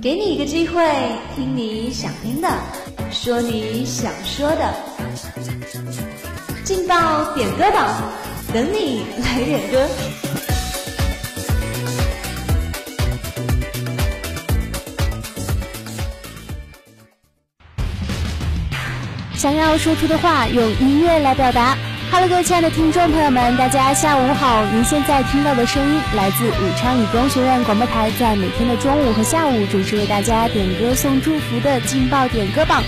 给你一个机会，听你想听的，说你想说的，劲爆点歌榜，等你来点歌。想要说出的话，用音乐来表达。Hello，各位亲爱的听众朋友们，大家下午好！您现在听到的声音来自武昌理工学院广播台，在每天的中午和下午准时为大家点歌送祝福的劲爆点歌榜。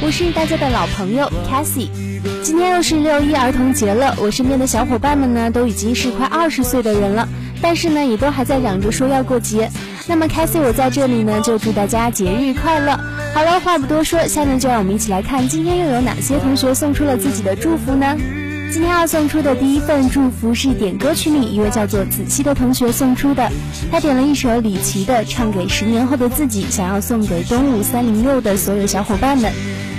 我是大家的老朋友 Cassie。今天又是六一儿童节了，我身边的小伙伴们呢，都已经是快二十岁的人了，但是呢，也都还在嚷着说要过节。那么 Cassie，我在这里呢，就祝大家节日快乐。好了，话不多说，下面就让我们一起来看今天又有哪些同学送出了自己的祝福呢？今天要送出的第一份祝福是点歌群里一位叫做子期的同学送出的，他点了一首李琦的《唱给十年后的自己》，想要送给东吴三零六的所有小伙伴们。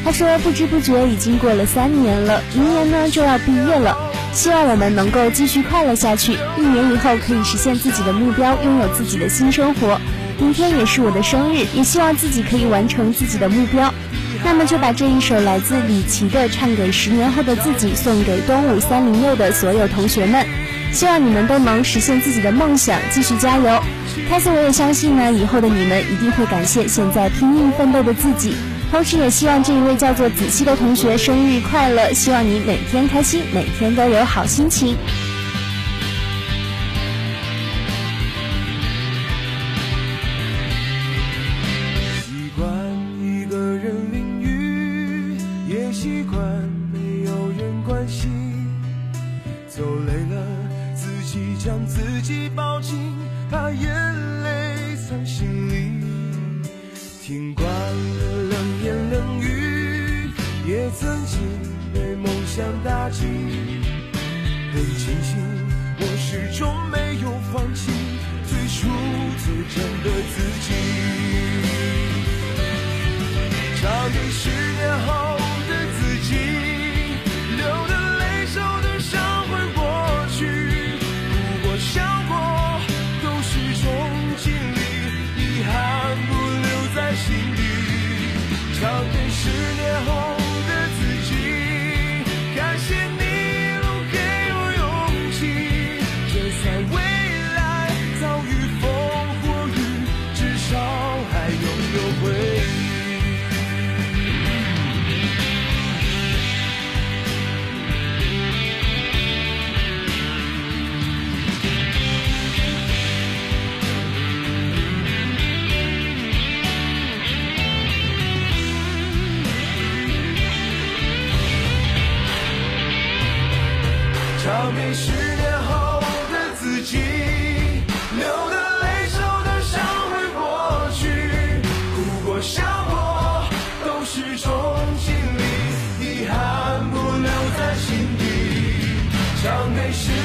他说不知不觉已经过了三年了，明年呢就要毕业了，希望我们能够继续快乐下去，一年以后可以实现自己的目标，拥有自己的新生活。明天也是我的生日，也希望自己可以完成自己的目标。那么就把这一首来自李琦的《唱给十年后的自己》送给东吴三零六的所有同学们，希望你们都能实现自己的梦想，继续加油。开始我也相信呢，以后的你们一定会感谢现在拼命奋斗的自己。同时也希望这一位叫做子熙的同学生日快乐，希望你每天开心，每天都有好心情。惯没有人关心，走累了自己将自己抱紧，把眼泪藏心里。听惯了冷言冷语，也曾经被梦想打击，很庆幸我始终没有放弃最初最真的自己。长于十年后。在心底唱给十年后唱给十年后的自己，流的泪，受的伤会过去，哭过笑过都是种经历，遗憾不留在心底，唱给。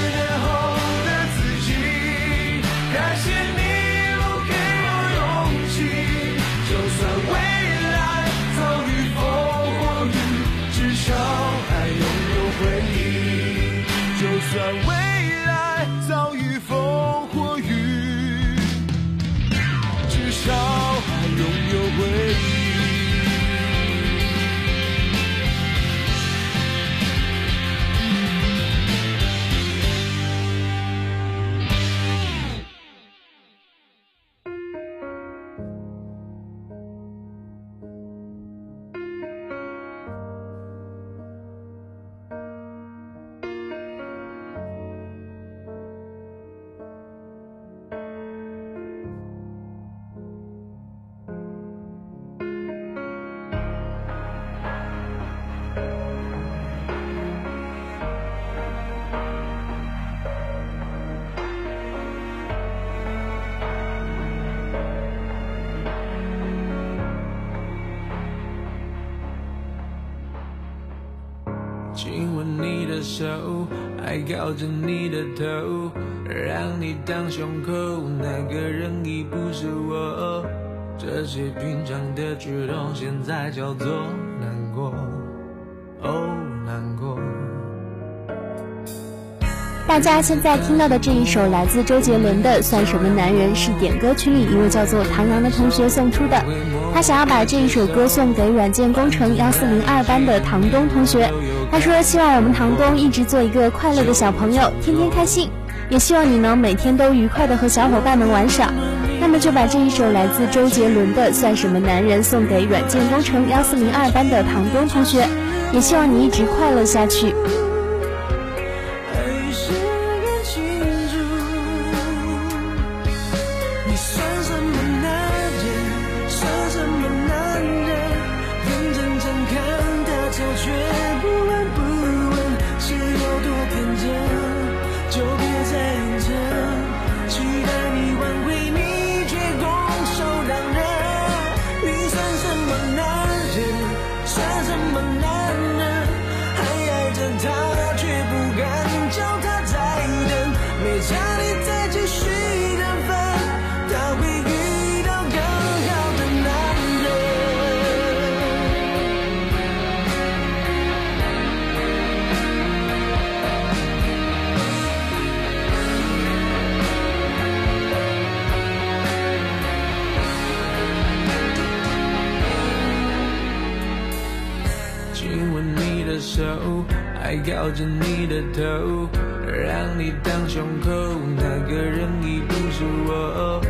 手还靠着你的头，让你当胸口，那个人已不是我。这些平常的举动，现在叫做大家现在听到的这一首来自周杰伦的《算什么男人》，是点歌群里一位叫做唐阳的同学送出的。他想要把这一首歌送给软件工程幺四零二班的唐东同学。他说：“希望我们唐东一直做一个快乐的小朋友，天天开心。也希望你能每天都愉快的和小伙伴们玩耍。”那么就把这一首来自周杰伦的《算什么男人》送给软件工程幺四零二班的唐东同学。也希望你一直快乐下去。头，让你当胸口，那个人已不是我。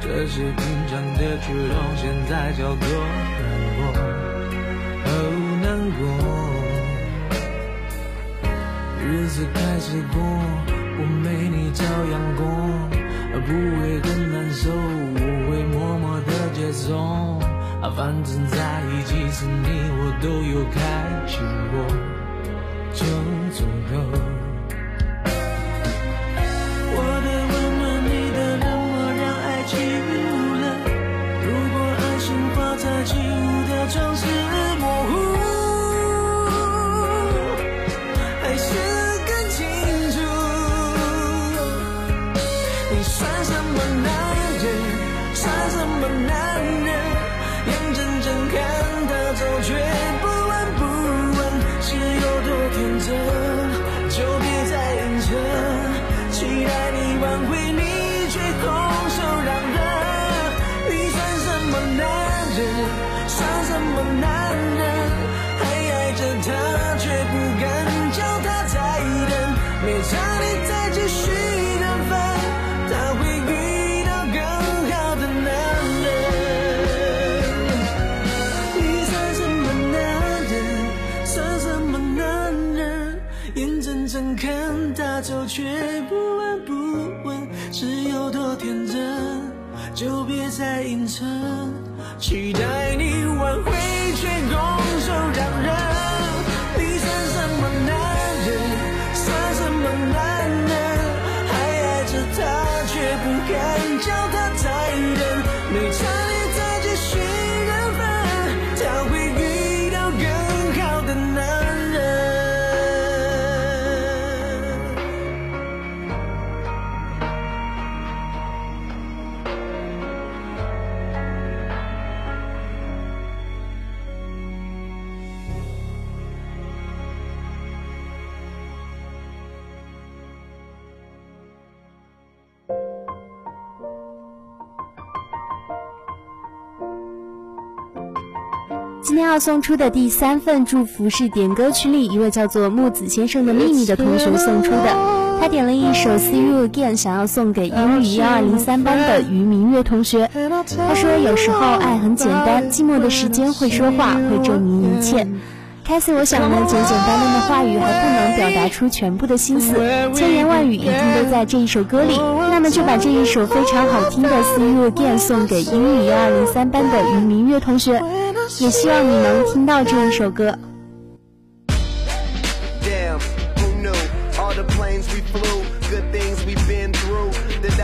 这些平常的举动，现在叫做难过，哦难过。日子开始过，我没你照样过，不会很难受，我会默默的接受。反正在一起时，你我都有开心过。就装饰要送出的第三份祝福是点歌区里一位叫做木子先生的秘密的同学送出的，他点了一首《See You Again》，想要送给英语幺二零三班的于明月同学。他说：“有时候爱很简单，寂寞的时间会说话，会证明一切。”开始我想呢，简简单单的话语还不能表达出全部的心思，千言万语一定都在这一首歌里。那么就把这一首非常好听的《See You Again》送给英语幺二零三班的于明月同学。也希望你能听到这一首歌。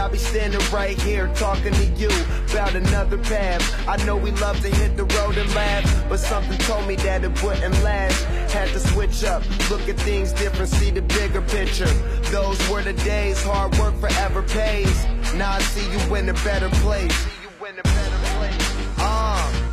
I'll be standing right here talking to you about another path. I know we love to hit the road and laugh, but something told me that it wouldn't last. Had to switch up, look at things different, see the bigger picture. Those were the days, hard work forever pays. Now I see you in a better place. See you in a better place. Uh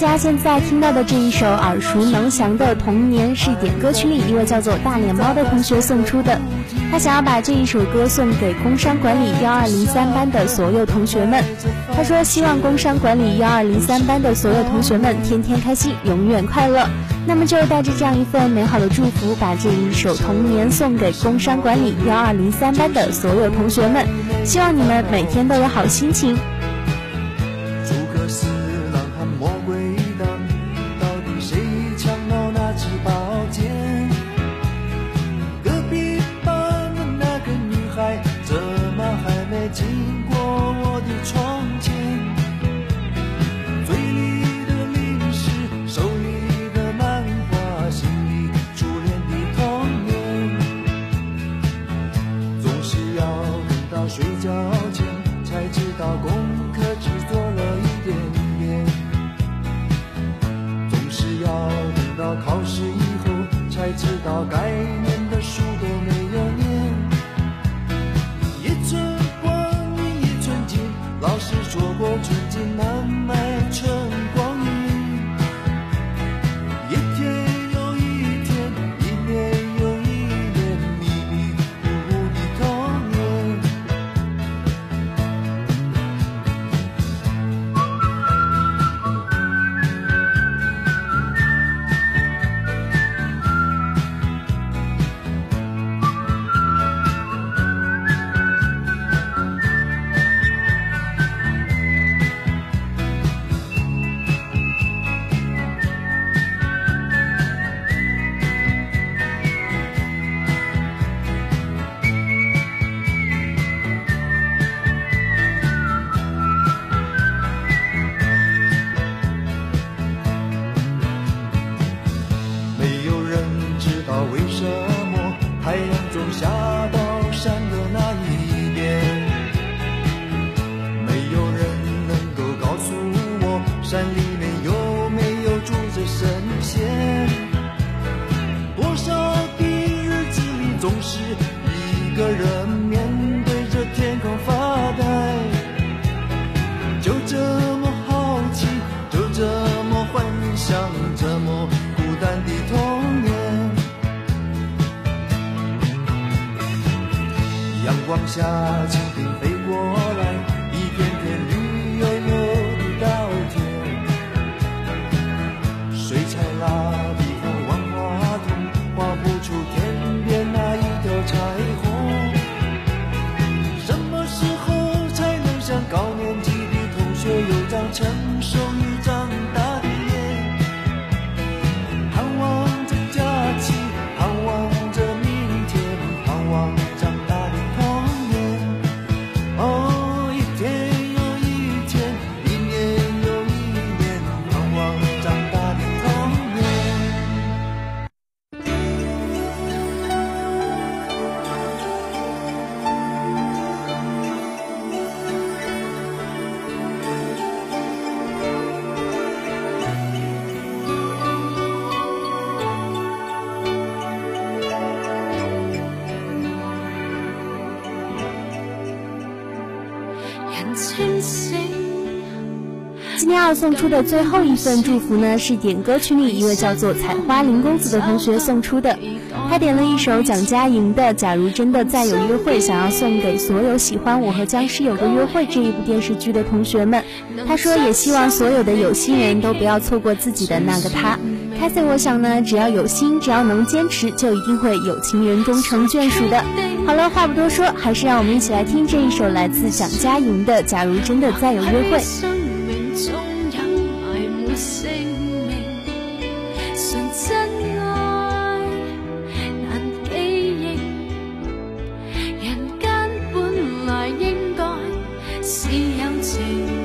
大家现在听到的这一首耳熟能详的《童年》是点歌曲里一位叫做大脸猫的同学送出的，他想要把这一首歌送给工商管理幺二零三班的所有同学们。他说希望工商管理幺二零三班的所有同学们天天开心，永远快乐。那么就带着这样一份美好的祝福，把这一首《童年》送给工商管理幺二零三班的所有同学们，希望你们每天都有好心情。下去。要送出的最后一份祝福呢，是点歌群里一位叫做采花林公子的同学送出的。他点了一首蒋佳莹的《假如真的再有约会》，想要送给所有喜欢《我和僵尸有个约会》这一部电视剧的同学们。他说，也希望所有的有心人都不要错过自己的那个他。凯 a 我想呢，只要有心，只要能坚持，就一定会有情人终成眷属的。好了，话不多说，还是让我们一起来听这一首来自蒋佳莹的《假如真的再有约会》。有情，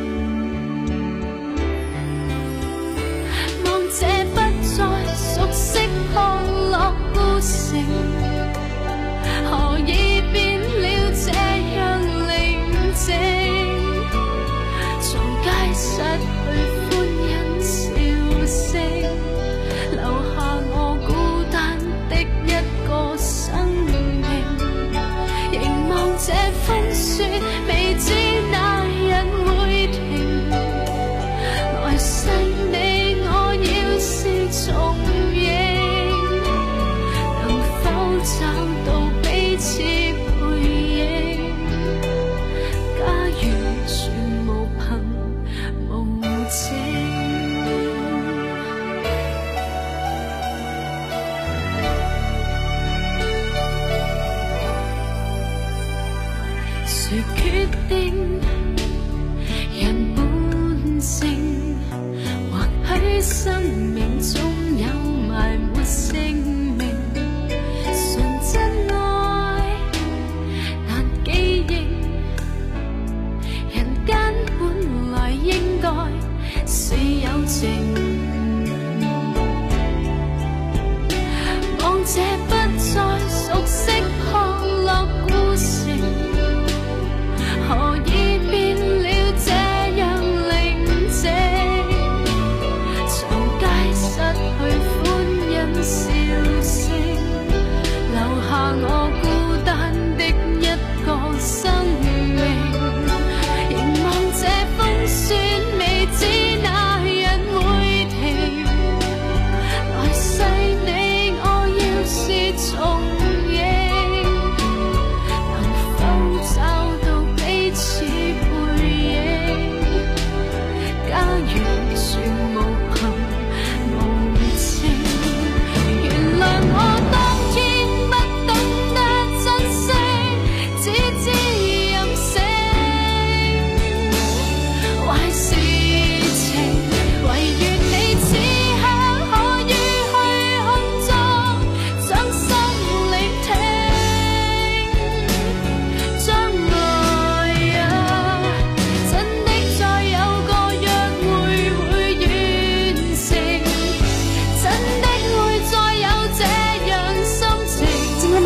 有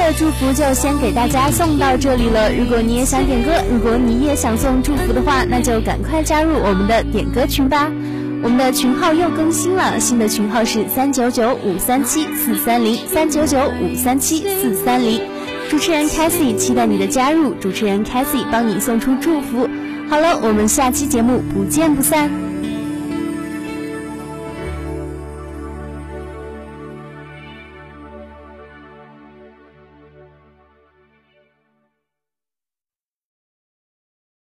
的祝福就先给大家送到这里了。如果你也想点歌，如果你也想送祝福的话，那就赶快加入我们的点歌群吧。我们的群号又更新了，新的群号是三九九五三七四三零三九九五三七四三零。主持人 Cassie 期待你的加入，主持人 Cassie 幫你送出祝福。好了，我们下期节目不见不散。